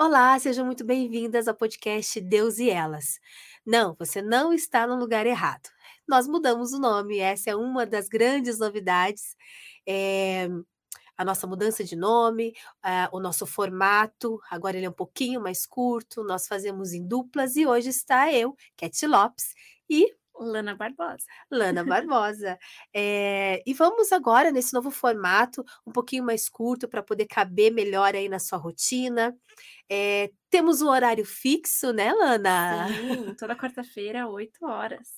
Olá, sejam muito bem-vindas ao podcast Deus e Elas. Não, você não está no lugar errado. Nós mudamos o nome, essa é uma das grandes novidades. É, a nossa mudança de nome, o nosso formato, agora ele é um pouquinho mais curto, nós fazemos em duplas e hoje está eu, Cat Lopes, e Lana Barbosa. Lana Barbosa. É, e vamos agora nesse novo formato, um pouquinho mais curto, para poder caber melhor aí na sua rotina. É, temos um horário fixo, né, Lana? Sim, toda quarta-feira, 8 horas.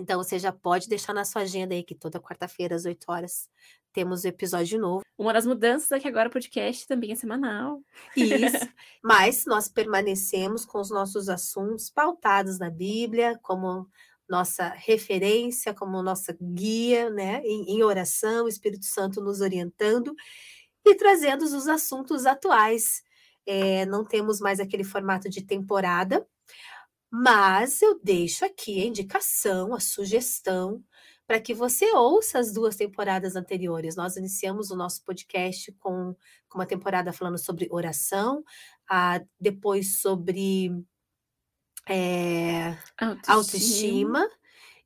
Então você já pode deixar na sua agenda aí que toda quarta-feira, às 8 horas, temos o episódio novo. Uma das mudanças é que agora o podcast também é semanal. Isso. Mas nós permanecemos com os nossos assuntos pautados na Bíblia, como nossa referência, como nossa guia, né, em, em oração, o Espírito Santo nos orientando e trazendo os assuntos atuais. É, não temos mais aquele formato de temporada, mas eu deixo aqui a indicação, a sugestão, para que você ouça as duas temporadas anteriores. Nós iniciamos o nosso podcast com, com uma temporada falando sobre oração, a, depois sobre é, autoestima. autoestima.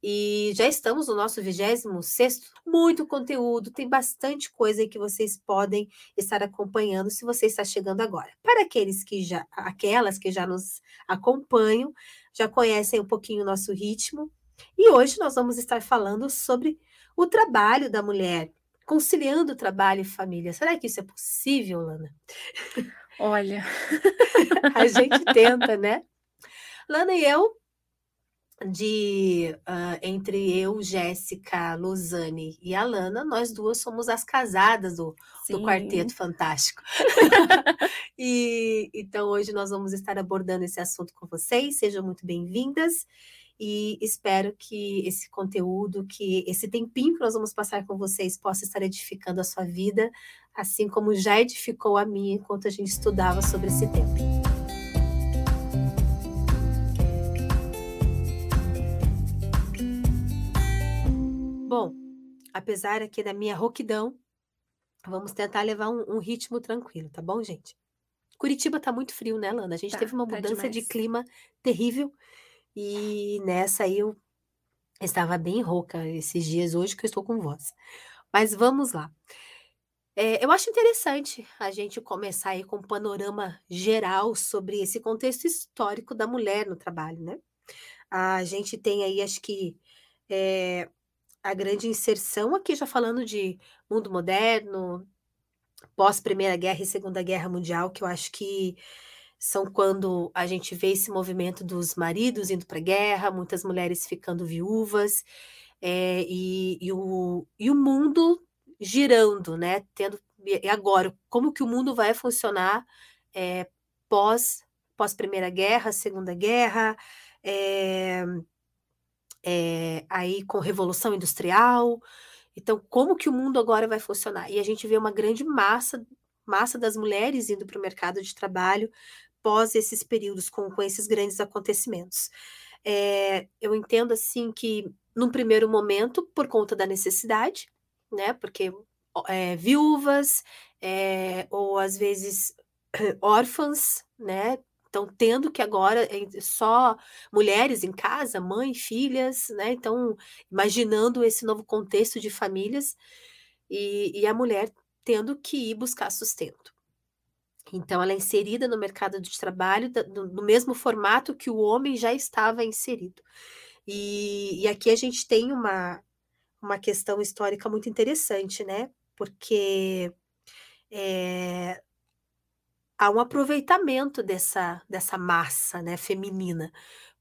E já estamos no nosso 26 muito conteúdo, tem bastante coisa aí que vocês podem estar acompanhando se você está chegando agora. Para aqueles que já, aquelas que já nos acompanham, já conhecem um pouquinho o nosso ritmo. E hoje nós vamos estar falando sobre o trabalho da mulher, conciliando trabalho e família. Será que isso é possível, Lana? Olha, a gente tenta, né? Lana e eu, de uh, entre eu, Jéssica, Luzane e a Lana, nós duas somos as casadas do, do Quarteto Fantástico. e então hoje nós vamos estar abordando esse assunto com vocês. Sejam muito bem-vindas e espero que esse conteúdo, que esse tempinho que nós vamos passar com vocês possa estar edificando a sua vida, assim como já edificou a minha enquanto a gente estudava sobre esse tema. Bom, apesar aqui da minha rouquidão, vamos tentar levar um, um ritmo tranquilo, tá bom, gente? Curitiba tá muito frio, né, Lana? A gente Tá, teve uma tá mudança de demais. clima terrível e nessa aí eu estava bem rouca esses dias hoje que eu estou com voz. Mas vamos lá. É, eu acho interessante a gente começar aí com um panorama geral sobre esse contexto histórico da mulher no trabalho, né? A gente tem aí, acho que, é, a grande inserção aqui, já falando de mundo moderno, pós-Primeira Guerra e Segunda Guerra Mundial, que eu acho que são quando a gente vê esse movimento dos maridos indo para a guerra, muitas mulheres ficando viúvas, é, e, e o, e o mundo girando, né? Tendo, e agora, como que o mundo vai funcionar é, pós, pós Primeira Guerra, Segunda Guerra, é, é, aí com Revolução Industrial. Então, como que o mundo agora vai funcionar? E a gente vê uma grande massa, massa das mulheres indo para o mercado de trabalho pós esses períodos, com, com esses grandes acontecimentos. É, eu entendo assim que, num primeiro momento, por conta da necessidade, né? Porque é, viúvas, é, ou às vezes órfãs, né? Estão tendo que agora só mulheres em casa, mãe, filhas, né? Então, imaginando esse novo contexto de famílias e, e a mulher tendo que ir buscar sustento. Então, ela é inserida no mercado de trabalho no, no mesmo formato que o homem já estava inserido. E, e aqui a gente tem uma, uma questão histórica muito interessante, né? Porque é, há um aproveitamento dessa, dessa massa, né, feminina,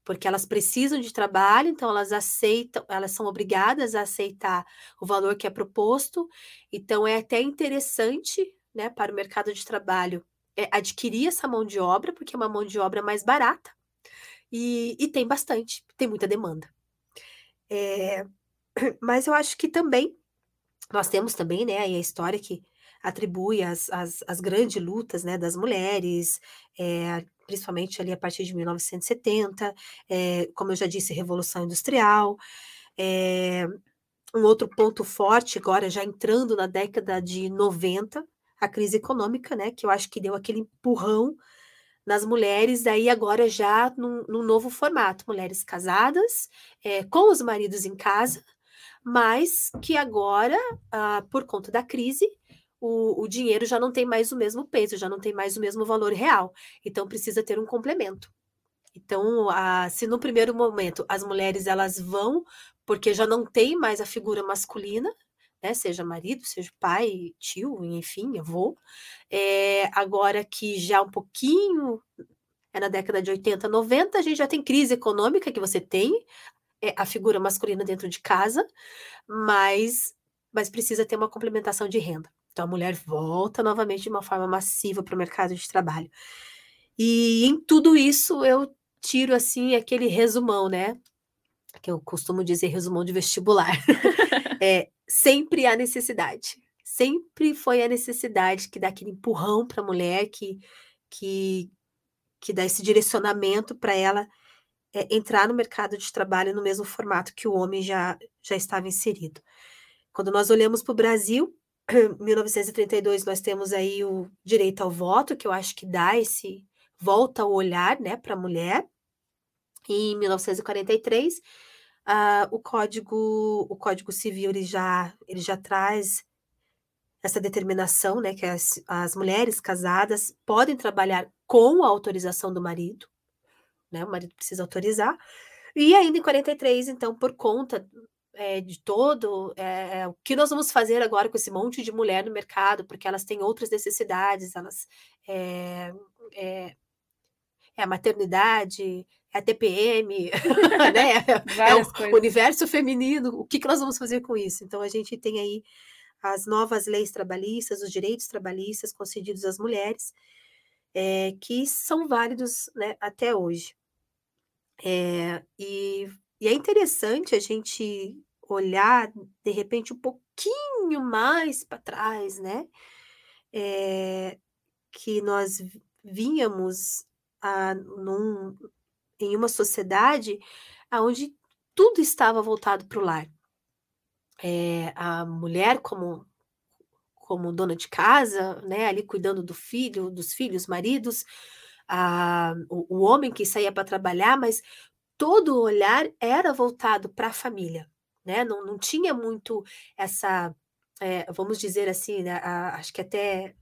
porque elas precisam de trabalho, então elas aceitam, elas são obrigadas a aceitar o valor que é proposto, então é até interessante, né, para o mercado de trabalho é, adquirir essa mão de obra, porque é uma mão de obra mais barata, e, e tem bastante, tem muita demanda. É, mas eu acho que também nós temos também, né, aí a história que atribui as, as, as grandes lutas, né, das mulheres, é, principalmente ali a partir de 1970, é, como eu já disse, Revolução Industrial. É, um outro ponto forte, agora já entrando na década de 90, a crise econômica, né, que eu acho que deu aquele empurrão nas mulheres, daí agora já num, num novo formato, mulheres casadas, é, com os maridos em casa, mas que agora, ah, por conta da crise, o, o, dinheiro já não tem mais o mesmo peso, já não tem mais o mesmo valor real. Então precisa ter um complemento. Então, a, se no primeiro momento as mulheres elas vão porque já não tem mais a figura masculina, né, seja marido, seja pai, tio, enfim, avô, é, agora que já um pouquinho é na década de 80, 90, a gente já tem crise econômica que você tem é, a figura masculina dentro de casa, mas, mas precisa ter uma complementação de renda. Então a mulher volta novamente de uma forma massiva para o mercado de trabalho. E em tudo isso eu tiro assim aquele resumão, né? Que eu costumo dizer resumão de vestibular. é, sempre há necessidade. Sempre foi a necessidade que dá aquele empurrão para a mulher, que, que, que dá esse direcionamento para ela é, entrar no mercado de trabalho no mesmo formato que o homem já, já estava inserido. Quando nós olhamos para o Brasil, 1932 nós temos aí o direito ao voto, que eu acho que dá esse volta o olhar, né, para a mulher. E em 1943, uh, o código o código civil ele já ele já traz essa determinação, né, que as, as mulheres casadas podem trabalhar com a autorização do marido, né, o marido precisa autorizar. E ainda em 43, então, por conta é, de todo é, o que nós vamos fazer agora com esse monte de mulher no mercado, porque elas têm outras necessidades, elas é, é, a maternidade, é a TPM, né? é o coisas. universo feminino, o que, que nós vamos fazer com isso? Então a gente tem aí as novas leis trabalhistas, os direitos trabalhistas concedidos às mulheres, é, que são válidos né, até hoje. É, e e é interessante a gente olhar, de repente, um pouquinho mais para trás, né? É, que nós vínhamos a, num, em uma sociedade onde tudo estava voltado para o lar. É, a mulher como como dona de casa, né, ali cuidando do filho, dos filhos, maridos, a, o, o homem que saía para trabalhar, mas todo o olhar era voltado para a família, né? Não, não tinha muito essa, é, vamos dizer assim, né? A, acho que até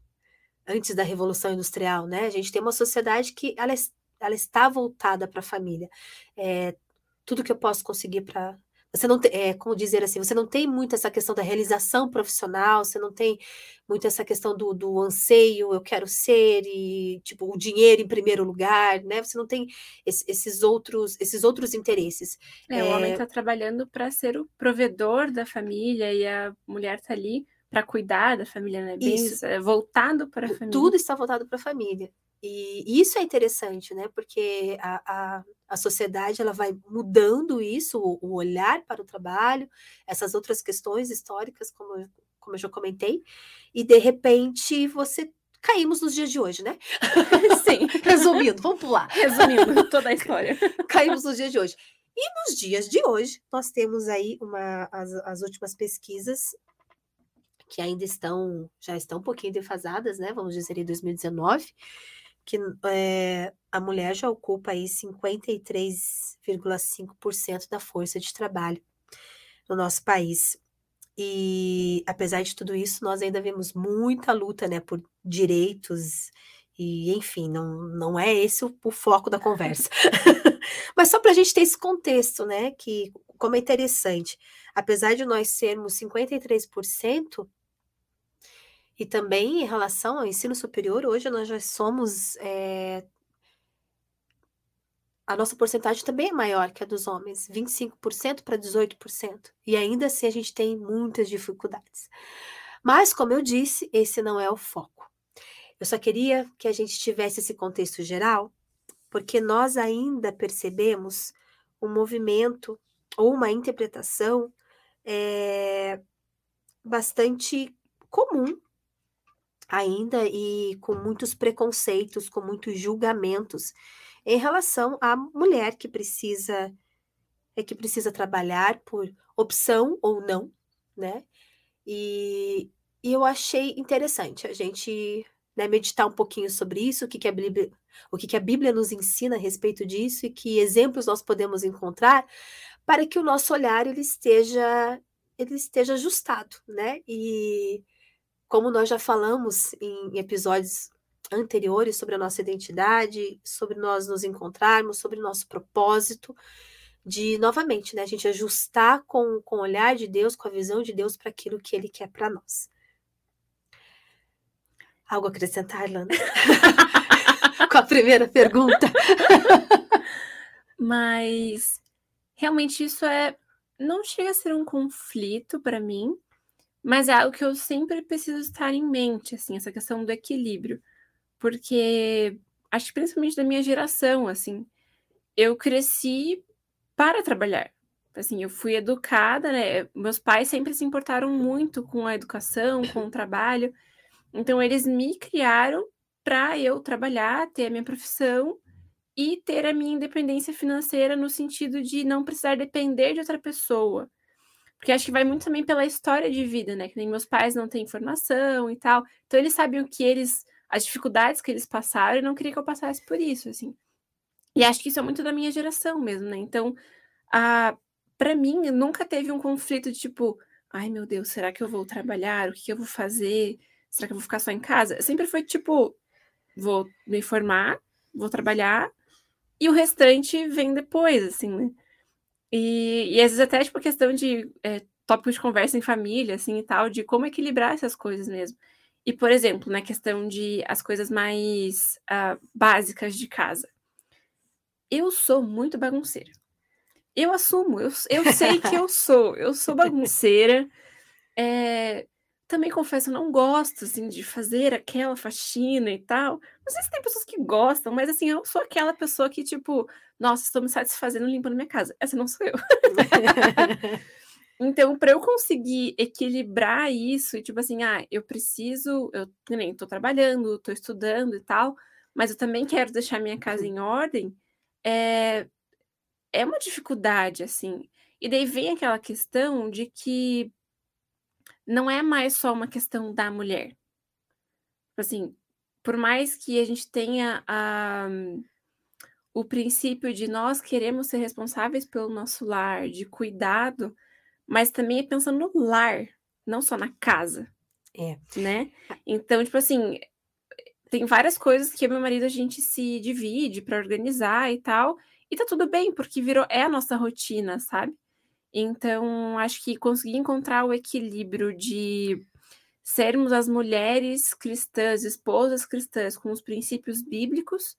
antes da Revolução Industrial, né? A gente tem uma sociedade que ela, ela está voltada para a família. É, tudo que eu posso conseguir para você não tem, é, como dizer assim, você não tem muito essa questão da realização profissional, você não tem muito essa questão do, do anseio, eu quero ser, e tipo, o dinheiro em primeiro lugar, né? Você não tem esse, esses outros, esses outros interesses. É, é... o homem está trabalhando para ser o provedor da família e a mulher está ali para cuidar da família, né? Bem, isso. É voltado para a família. Tudo está voltado para a família. E isso é interessante, né? Porque a, a, a sociedade ela vai mudando isso, o, o, olhar para o trabalho, essas outras questões históricas, como, como eu já comentei, e de repente você caímos nos dias de hoje, né? Sim. Resumindo, vamos pular. Resumindo toda a história. caímos nos dias de hoje. E nos dias de hoje, nós temos aí uma, as, as últimas pesquisas que ainda estão, já estão um pouquinho defasadas, né? Vamos dizer, em 2019 que é, a mulher já ocupa aí 53,5% da força de trabalho no nosso país. E apesar de tudo isso, nós ainda vemos muita luta, né, por direitos e, enfim, não, não é esse o, o foco da conversa. Mas só para a gente ter esse contexto, né, que como é interessante, apesar de nós sermos 53%, e também em relação ao ensino superior, hoje nós já somos. É, a nossa porcentagem também é maior que a dos homens, 25% para 18%. E ainda assim a gente tem muitas dificuldades. Mas, como eu disse, esse não é o foco. Eu só queria que a gente tivesse esse contexto geral, porque nós ainda percebemos um movimento ou uma interpretação é, bastante comum ainda e com muitos preconceitos, com muitos julgamentos em relação à mulher que precisa é que precisa trabalhar por opção ou não, né? E, e eu achei interessante a gente né, meditar um pouquinho sobre isso, o que, que, a Bíblia, o que, que a Bíblia nos ensina a respeito disso e que exemplos nós podemos encontrar para que o nosso olhar ele esteja ele esteja ajustado, né? E como nós já falamos em episódios anteriores sobre a nossa identidade, sobre nós nos encontrarmos, sobre o nosso propósito, de novamente, né, a gente ajustar com, com o olhar de Deus, com a visão de Deus para aquilo que Ele quer para nós. Algo a acrescentar, Lana? com a primeira pergunta. Mas realmente isso é não chega a ser um conflito para mim, mas é algo que eu sempre preciso estar em mente, assim, essa questão do equilíbrio. Porque acho que principalmente da minha geração, assim, eu cresci para trabalhar. Assim, eu fui educada, né? Meus pais sempre se importaram muito com a educação, com o trabalho. Então, eles me criaram para eu trabalhar, ter a minha profissão e ter a minha independência financeira no sentido de não precisar depender de outra pessoa. Porque acho que vai muito também pela história de vida, né? Que nem meus pais não têm informação e tal. Então, eles sabem o que eles. as dificuldades que eles passaram e não queria que eu passasse por isso, assim. E acho que isso é muito da minha geração mesmo, né? Então, a para mim, nunca teve um conflito de tipo, ai meu Deus, será que eu vou trabalhar? O que, que eu vou fazer? Será que eu vou ficar só em casa? Sempre foi tipo, vou me formar, vou trabalhar, e o restante vem depois, assim, né? E, e às vezes até, tipo, questão de é, tópicos de conversa em família, assim, e tal, de como equilibrar essas coisas mesmo. E, por exemplo, na questão de as coisas mais uh, básicas de casa eu sou muito bagunceira. Eu assumo, eu, eu sei que eu sou, eu sou bagunceira. É, também confesso, eu não gosto assim, de fazer aquela faxina e tal. Não sei se tem pessoas que gostam, mas assim, eu sou aquela pessoa que, tipo, nossa, estou me satisfazendo limpando minha casa. Essa não sou eu. então, para eu conseguir equilibrar isso, e tipo assim, ah, eu preciso, eu nem tô trabalhando, tô estudando e tal, mas eu também quero deixar minha casa em ordem é, é uma dificuldade, assim. E daí vem aquela questão de que não é mais só uma questão da mulher. Assim, por mais que a gente tenha a, o princípio de nós queremos ser responsáveis pelo nosso lar, de cuidado, mas também é pensando no lar, não só na casa. É. Né? Então, tipo assim, tem várias coisas que eu e meu marido a gente se divide para organizar e tal. E tá tudo bem, porque virou é a nossa rotina, sabe? Então, acho que conseguir encontrar o equilíbrio de sermos as mulheres cristãs, esposas cristãs, com os princípios bíblicos,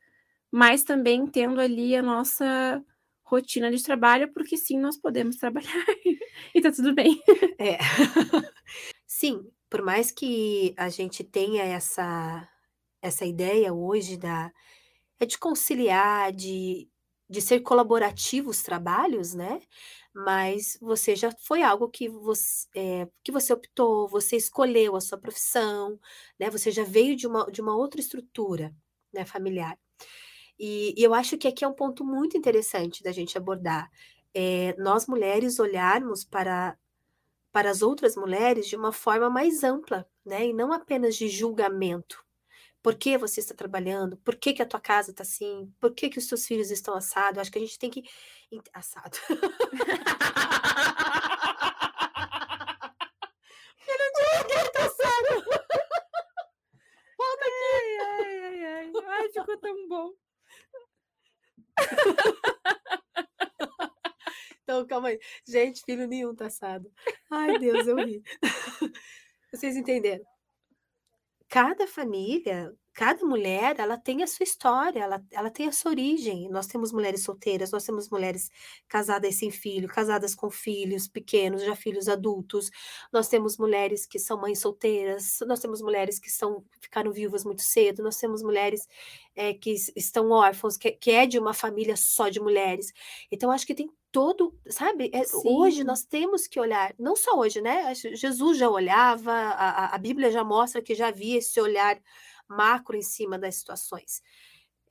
mas também tendo ali a nossa rotina de trabalho, porque sim, nós podemos trabalhar e tá tudo bem. É. Sim, por mais que a gente tenha essa essa ideia hoje da é de conciliar, de, de ser colaborativo os trabalhos, né? Mas você já foi algo que você, é, que você optou, você escolheu a sua profissão, né? Você já veio de uma, de uma outra estrutura, né, familiar. E, e eu acho que aqui é um ponto muito interessante da gente abordar. É, nós mulheres olharmos para para as outras mulheres de uma forma mais ampla, né? E não apenas de julgamento, por que você está trabalhando? Por que, que a tua casa está assim? Por que, que os seus filhos estão assados? Acho que a gente tem que. Assado. Ele tá assado. Volta aqui. Ai, ai, ai, ai. Ai, ficou tão bom. Então, calma aí. Gente, filho nenhum tá assado. Ai, Deus, eu ri. Vocês entenderam? Cada família, cada mulher, ela tem a sua história, ela, ela tem a sua origem. Nós temos mulheres solteiras, nós temos mulheres casadas sem filho, casadas com filhos pequenos, já filhos adultos. Nós temos mulheres que são mães solteiras, nós temos mulheres que são, ficaram viúvas muito cedo, nós temos mulheres é, que estão órfãos, que, que é de uma família só de mulheres. Então, acho que tem todo, sabe? É, hoje nós temos que olhar, não só hoje, né? Jesus já olhava, a, a Bíblia já mostra que já havia esse olhar macro em cima das situações.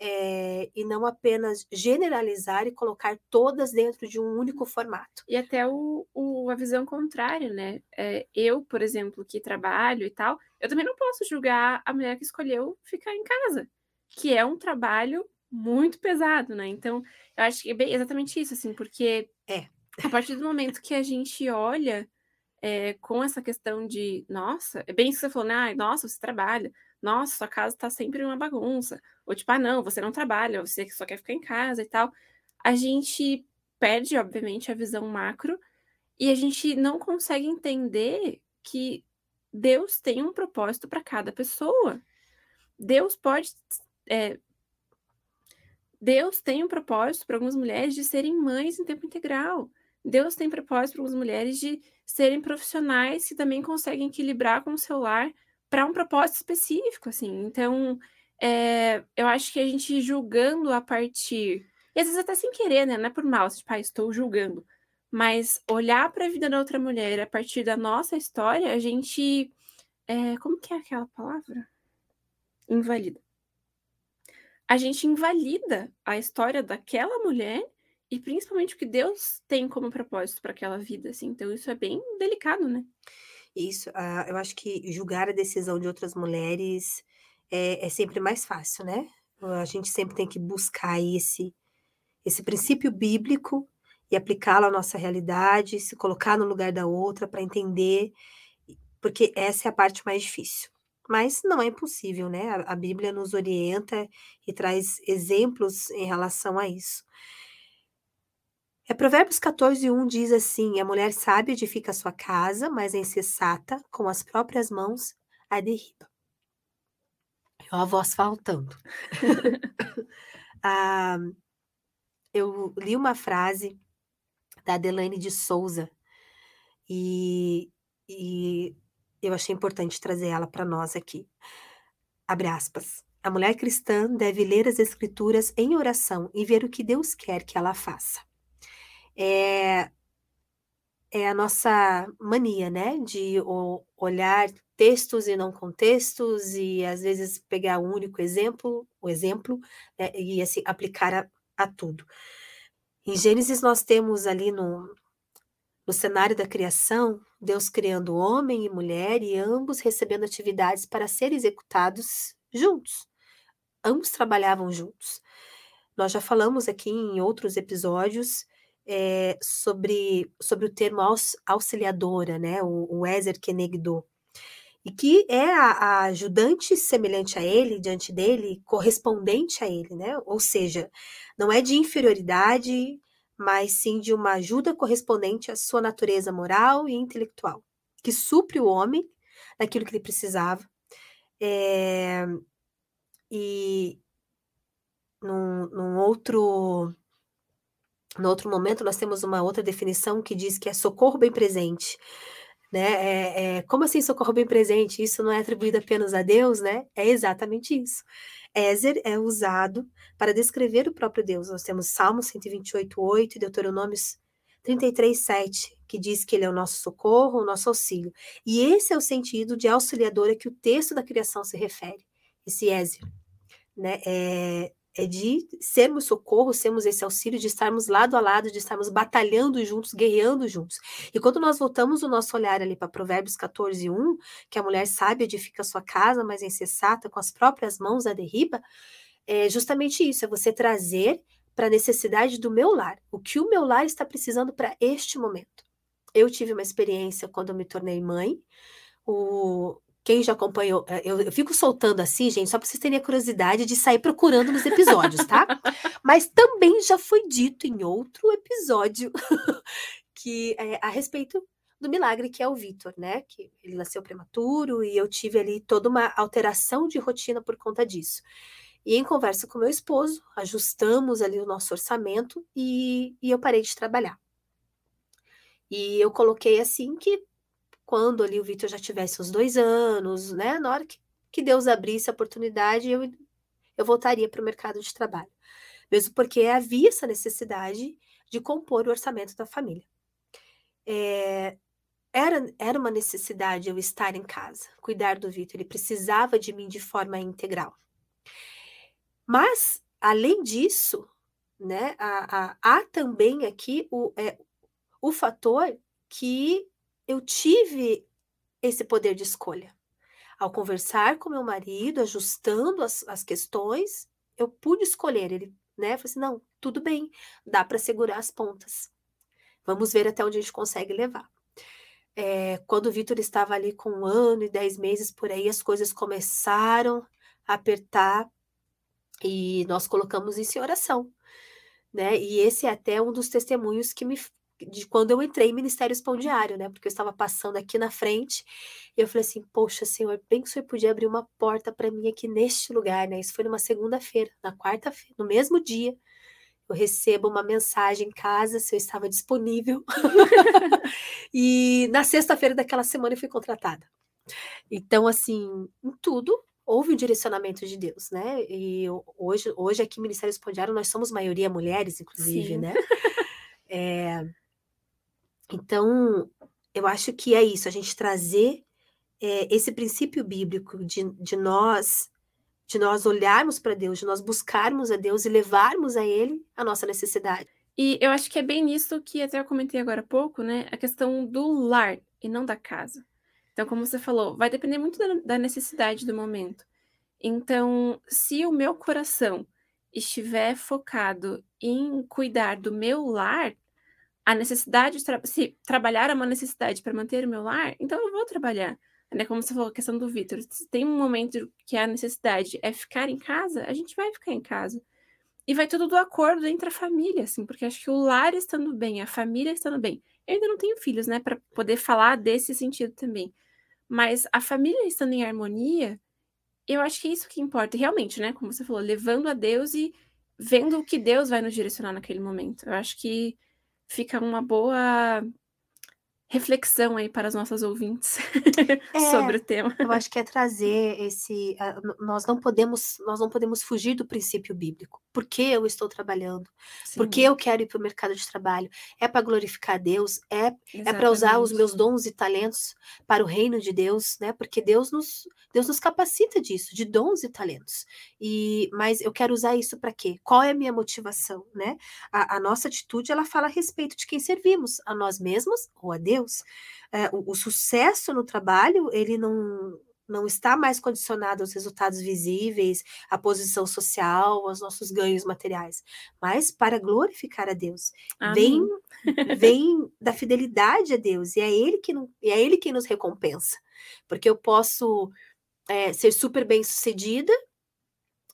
É, e não apenas generalizar e colocar todas dentro de um único formato. E até o, o a visão contrária, né? É, eu, por exemplo, que trabalho e tal, eu também não posso julgar a mulher que escolheu ficar em casa, que é um trabalho muito pesado, né? Então, eu acho que é bem exatamente isso, assim, porque é. a partir do momento que a gente olha é, com essa questão de, nossa, é bem isso que você falou, né? nossa, você trabalha, nossa, sua casa está sempre uma bagunça. Ou tipo, ah, não, você não trabalha, você só quer ficar em casa e tal. A gente perde, obviamente, a visão macro e a gente não consegue entender que Deus tem um propósito para cada pessoa. Deus pode. É, Deus tem um propósito para algumas mulheres de serem mães em tempo integral. Deus tem propósito para algumas mulheres de serem profissionais que também conseguem equilibrar com o seu lar para um propósito específico, assim. Então, é, eu acho que a gente julgando a partir. E às vezes até sem querer, né? Não é por mal, tipo, ah, estou julgando. Mas olhar para a vida da outra mulher a partir da nossa história, a gente. É, como que é aquela palavra? Invalida. A gente invalida a história daquela mulher e principalmente o que Deus tem como propósito para aquela vida, assim. Então, isso é bem delicado, né? Isso, ah, eu acho que julgar a decisão de outras mulheres é, é sempre mais fácil, né? A gente sempre tem que buscar esse, esse princípio bíblico e aplicá-lo à nossa realidade, se colocar no lugar da outra para entender, porque essa é a parte mais difícil. Mas não é impossível, né? A, a Bíblia nos orienta e traz exemplos em relação a isso. É Provérbios 14, 1 diz assim: A mulher sábia edifica a sua casa, mas a insensata, com as próprias mãos, a derriba. a voz faltando. ah, eu li uma frase da Adelaine de Souza e, e eu achei importante trazer ela para nós aqui. Abre aspas. A mulher cristã deve ler as escrituras em oração e ver o que Deus quer que ela faça é, é a nossa mania, né? De olhar textos e não contextos, e às vezes pegar um único exemplo, o exemplo, né, e assim, aplicar a, a tudo. Em Gênesis, nós temos ali no, no cenário da criação, Deus criando homem e mulher, e ambos recebendo atividades para serem executados juntos. Ambos trabalhavam juntos. Nós já falamos aqui em outros episódios é, sobre, sobre o termo aux, auxiliadora, né, o, o Ezer Kenegdo, e que é a, a, ajudante semelhante a ele, diante dele, correspondente a ele, né, ou seja, não é de inferioridade, mas sim de uma ajuda correspondente à sua natureza moral e intelectual, que supre o homem naquilo que ele precisava, é, e num, num outro no outro momento, nós temos uma outra definição que diz que é socorro bem presente. Né? É, é, como assim socorro bem presente? Isso não é atribuído apenas a Deus, né? É exatamente isso. Ézer é usado para descrever o próprio Deus. Nós temos Salmo 128, e Deuteronômios 33, 7, que diz que ele é o nosso socorro, o nosso auxílio. E esse é o sentido de auxiliadora que o texto da criação se refere, esse Ézer. Né? É, é de sermos socorro, sermos esse auxílio, de estarmos lado a lado, de estarmos batalhando juntos, guerreando juntos. E quando nós voltamos o nosso olhar ali para Provérbios 14, 1, que a mulher sábia edifica sua casa, mas é insensata, com as próprias mãos a derriba, é justamente isso, é você trazer para a necessidade do meu lar, o que o meu lar está precisando para este momento. Eu tive uma experiência quando eu me tornei mãe, o, quem já acompanhou, eh, eu, eu fico soltando assim, gente, só para vocês terem a curiosidade de sair procurando nos episódios, tá? Mas também já foi dito em outro episódio que é, a respeito do milagre que é o Vitor, né? Que ele nasceu prematuro e eu tive ali toda uma alteração de rotina por conta disso. E em conversa com meu esposo, ajustamos ali o nosso orçamento e, e eu parei de trabalhar. E eu coloquei assim que quando ali o Vitor já tivesse uns dois anos, né? Na hora que, que Deus abrisse a oportunidade, eu, eu voltaria para o mercado de trabalho. Mesmo porque havia essa necessidade de compor o orçamento da família. É, era, era uma necessidade eu estar em casa, cuidar do Vitor, ele precisava de mim de forma integral. Mas além disso, né, há, há, há também aqui o, é, o fator que eu tive esse poder de escolha. Ao conversar com meu marido, ajustando as, as questões, eu pude escolher. Ele, né, falou assim: não, tudo bem, dá para segurar as pontas. Vamos ver até onde a gente consegue levar. É, quando o Vitor estava ali com um ano e dez meses por aí, as coisas começaram a apertar e nós colocamos isso em oração, né? E esse é até um dos testemunhos que me de quando eu entrei em Ministério Pão Diário, né? Porque eu estava passando aqui na frente e eu falei assim: Poxa, Senhor, bem que o Senhor podia abrir uma porta para mim aqui neste lugar, né? Isso foi numa segunda-feira, na quarta-feira, no mesmo dia. Eu recebo uma mensagem em casa se eu estava disponível. e na sexta-feira daquela semana eu fui contratada. Então, assim, em tudo houve um direcionamento de Deus, né? E hoje, hoje aqui no Ministério Espondiário nós somos maioria mulheres, inclusive, Sim. né? É, então, eu acho que é isso, a gente trazer é, esse princípio bíblico de, de nós de nós olharmos para Deus, de nós buscarmos a Deus e levarmos a Ele a nossa necessidade. E eu acho que é bem nisso que até eu comentei agora há pouco, né? A questão do lar e não da casa. Então, como você falou, vai depender muito da, da necessidade do momento. Então, se o meu coração estiver focado em cuidar do meu lar, a necessidade de tra se trabalhar é uma necessidade para manter o meu lar, então eu vou trabalhar. Né? Como você falou, a questão do Vitor. Se tem um momento que a necessidade é ficar em casa, a gente vai ficar em casa. E vai tudo do acordo entre a família, assim, porque acho que o lar estando bem, a família estando bem. Eu ainda não tenho filhos, né, para poder falar desse sentido também. Mas a família estando em harmonia, eu acho que é isso que importa. E realmente, né, como você falou, levando a Deus e vendo o que Deus vai nos direcionar naquele momento. Eu acho que fica uma boa reflexão aí para as nossas ouvintes é, sobre o tema. Eu acho que é trazer esse, nós não podemos, nós não podemos fugir do princípio bíblico. Por que eu estou trabalhando? Sim. Por que eu quero ir para o mercado de trabalho? É para glorificar a Deus? É, é para usar os meus dons e talentos para o reino de Deus, né? Porque Deus nos, Deus nos capacita disso, de dons e talentos. E, mas eu quero usar isso para quê? Qual é a minha motivação, né? A, a nossa atitude ela fala a respeito de quem servimos, a nós mesmos ou a Deus. Deus. É, o, o, sucesso no trabalho, ele não, não está mais condicionado aos resultados visíveis, à posição social, aos nossos ganhos materiais, mas para glorificar a Deus. Vem, vem da fidelidade a Deus, e é Ele que, não, é ele que nos recompensa. Porque eu posso é, ser super bem sucedida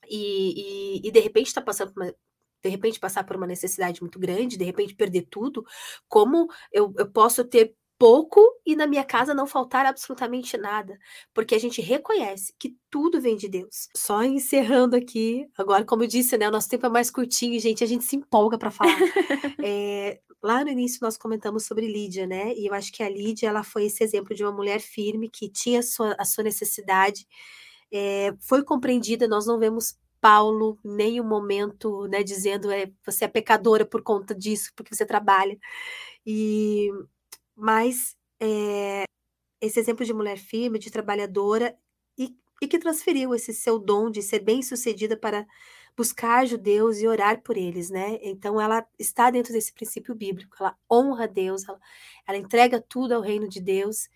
e, e, e de repente estar tá passando por uma, de repente passar por uma necessidade muito grande, de repente perder tudo, como eu, eu posso ter pouco e na minha casa não faltar absolutamente nada, porque a gente reconhece que tudo vem de Deus. Só encerrando aqui, agora, como eu disse, né, o nosso tempo é mais curtinho, gente, a gente se empolga para falar. é, lá no início nós comentamos sobre Lídia, né? E eu acho que a Lídia ela foi esse exemplo de uma mulher firme que tinha a sua, a sua necessidade, é, foi compreendida. Nós não vemos Paulo, nem um momento, né, dizendo é, você é pecadora por conta disso, porque você trabalha. E mas é, esse exemplo de mulher firme, de trabalhadora e, e que transferiu esse seu dom de ser bem-sucedida para buscar judeus e orar por eles, né? Então ela está dentro desse princípio bíblico, ela honra Deus, ela, ela entrega tudo ao reino de Deus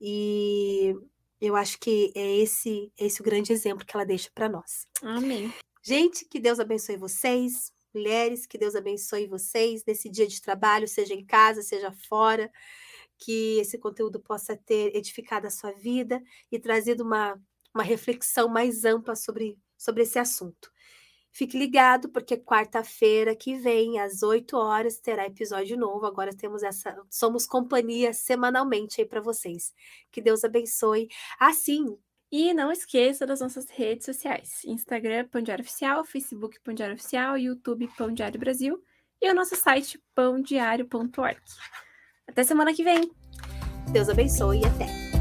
e eu acho que é esse, esse o grande exemplo que ela deixa para nós. Amém. Gente, que Deus abençoe vocês. Mulheres, que Deus abençoe vocês nesse dia de trabalho, seja em casa, seja fora. Que esse conteúdo possa ter edificado a sua vida e trazido uma, uma reflexão mais ampla sobre, sobre esse assunto. Fique ligado, porque quarta-feira que vem, às 8 horas, terá episódio novo. Agora temos essa. Somos companhia semanalmente aí para vocês. Que Deus abençoe. Assim, e não esqueça das nossas redes sociais: Instagram Pão Diário Oficial, Facebook Pão Diário Oficial, YouTube Pão Diário Brasil e o nosso site pãodiário.org. Até semana que vem. Deus abençoe e até.